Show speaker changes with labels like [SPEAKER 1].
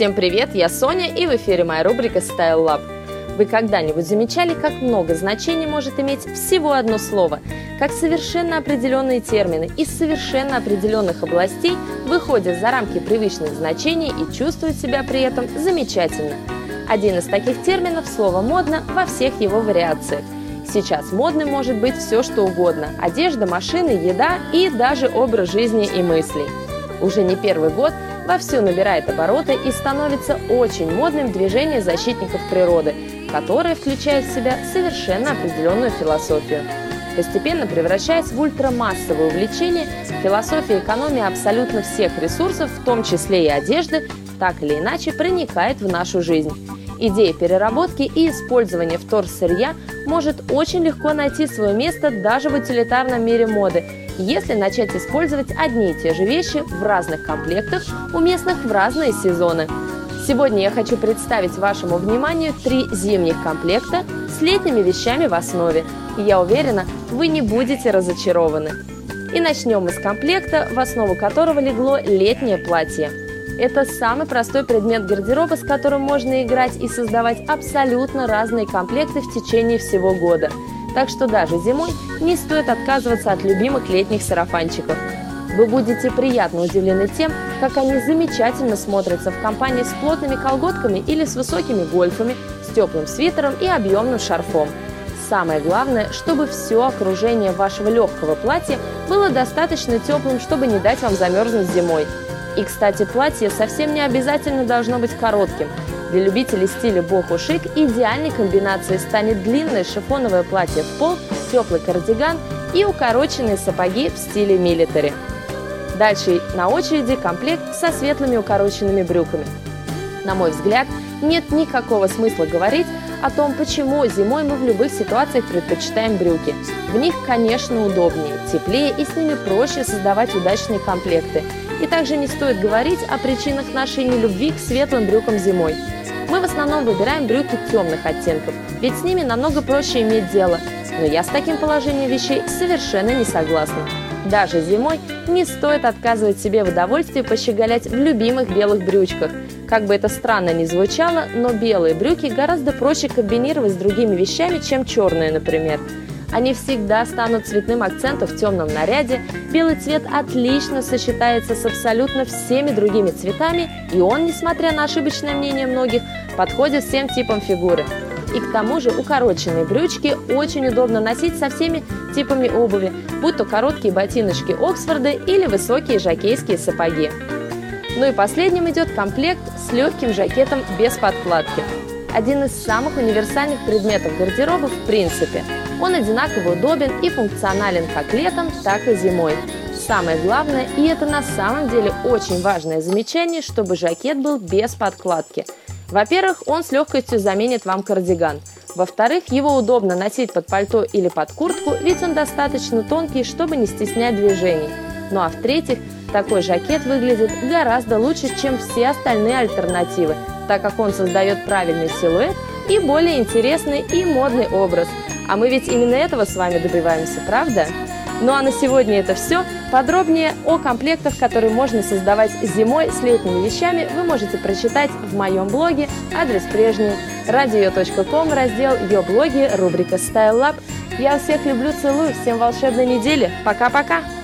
[SPEAKER 1] Всем привет, я Соня, и в эфире моя рубрика Style Lab. Вы когда-нибудь замечали, как много значений может иметь всего одно слово? Как совершенно определенные термины из совершенно определенных областей выходят за рамки привычных значений и чувствуют себя при этом замечательно. Один из таких терминов – слово «модно» во всех его вариациях. Сейчас модным может быть все, что угодно – одежда, машины, еда и даже образ жизни и мыслей. Уже не первый год вовсю набирает обороты и становится очень модным движение защитников природы, которое включает в себя совершенно определенную философию. Постепенно превращаясь в ультрамассовое увлечение, философия экономии абсолютно всех ресурсов, в том числе и одежды, так или иначе проникает в нашу жизнь. Идея переработки и использования вторсырья может очень легко найти свое место даже в утилитарном мире моды, если начать использовать одни и те же вещи в разных комплектах, уместных в разные сезоны. Сегодня я хочу представить вашему вниманию три зимних комплекта с летними вещами в основе. И я уверена, вы не будете разочарованы. И начнем мы с комплекта, в основу которого легло летнее платье. Это самый простой предмет гардероба, с которым можно играть и создавать абсолютно разные комплекты в течение всего года. Так что даже зимой не стоит отказываться от любимых летних сарафанчиков. Вы будете приятно удивлены тем, как они замечательно смотрятся в компании с плотными колготками или с высокими гольфами, с теплым свитером и объемным шарфом. Самое главное, чтобы все окружение вашего легкого платья было достаточно теплым, чтобы не дать вам замерзнуть зимой. И, кстати, платье совсем не обязательно должно быть коротким. Для любителей стиля боху шик идеальной комбинацией станет длинное шифоновое платье в пол, теплый кардиган и укороченные сапоги в стиле милитари. Дальше на очереди комплект со светлыми укороченными брюками. На мой взгляд, нет никакого смысла говорить о том, почему зимой мы в любых ситуациях предпочитаем брюки. В них, конечно, удобнее, теплее и с ними проще создавать удачные комплекты. И также не стоит говорить о причинах нашей нелюбви к светлым брюкам зимой. Мы в основном выбираем брюки темных оттенков, ведь с ними намного проще иметь дело. Но я с таким положением вещей совершенно не согласна. Даже зимой не стоит отказывать себе в удовольствии пощеголять в любимых белых брючках. Как бы это странно ни звучало, но белые брюки гораздо проще комбинировать с другими вещами, чем черные, например. Они всегда станут цветным акцентом в темном наряде. Белый цвет отлично сочетается с абсолютно всеми другими цветами, и он, несмотря на ошибочное мнение многих, подходит всем типам фигуры. И к тому же укороченные брючки очень удобно носить со всеми типами обуви, будь то короткие ботиночки Оксфорда или высокие жакейские сапоги. Ну и последним идет комплект с легким жакетом без подкладки. Один из самых универсальных предметов гардероба в принципе – он одинаково удобен и функционален как летом, так и зимой. Самое главное, и это на самом деле очень важное замечание, чтобы жакет был без подкладки. Во-первых, он с легкостью заменит вам кардиган. Во-вторых, его удобно носить под пальто или под куртку, ведь он достаточно тонкий, чтобы не стеснять движений. Ну а в-третьих, такой жакет выглядит гораздо лучше, чем все остальные альтернативы, так как он создает правильный силуэт и более интересный и модный образ – а мы ведь именно этого с вами добиваемся, правда? Ну а на сегодня это все. Подробнее о комплектах, которые можно создавать зимой с летними вещами, вы можете прочитать в моем блоге. Адрес прежний radio.com, раздел «Ее блоги», рубрика Style Lab. Я всех люблю, целую, всем волшебной недели. Пока-пока!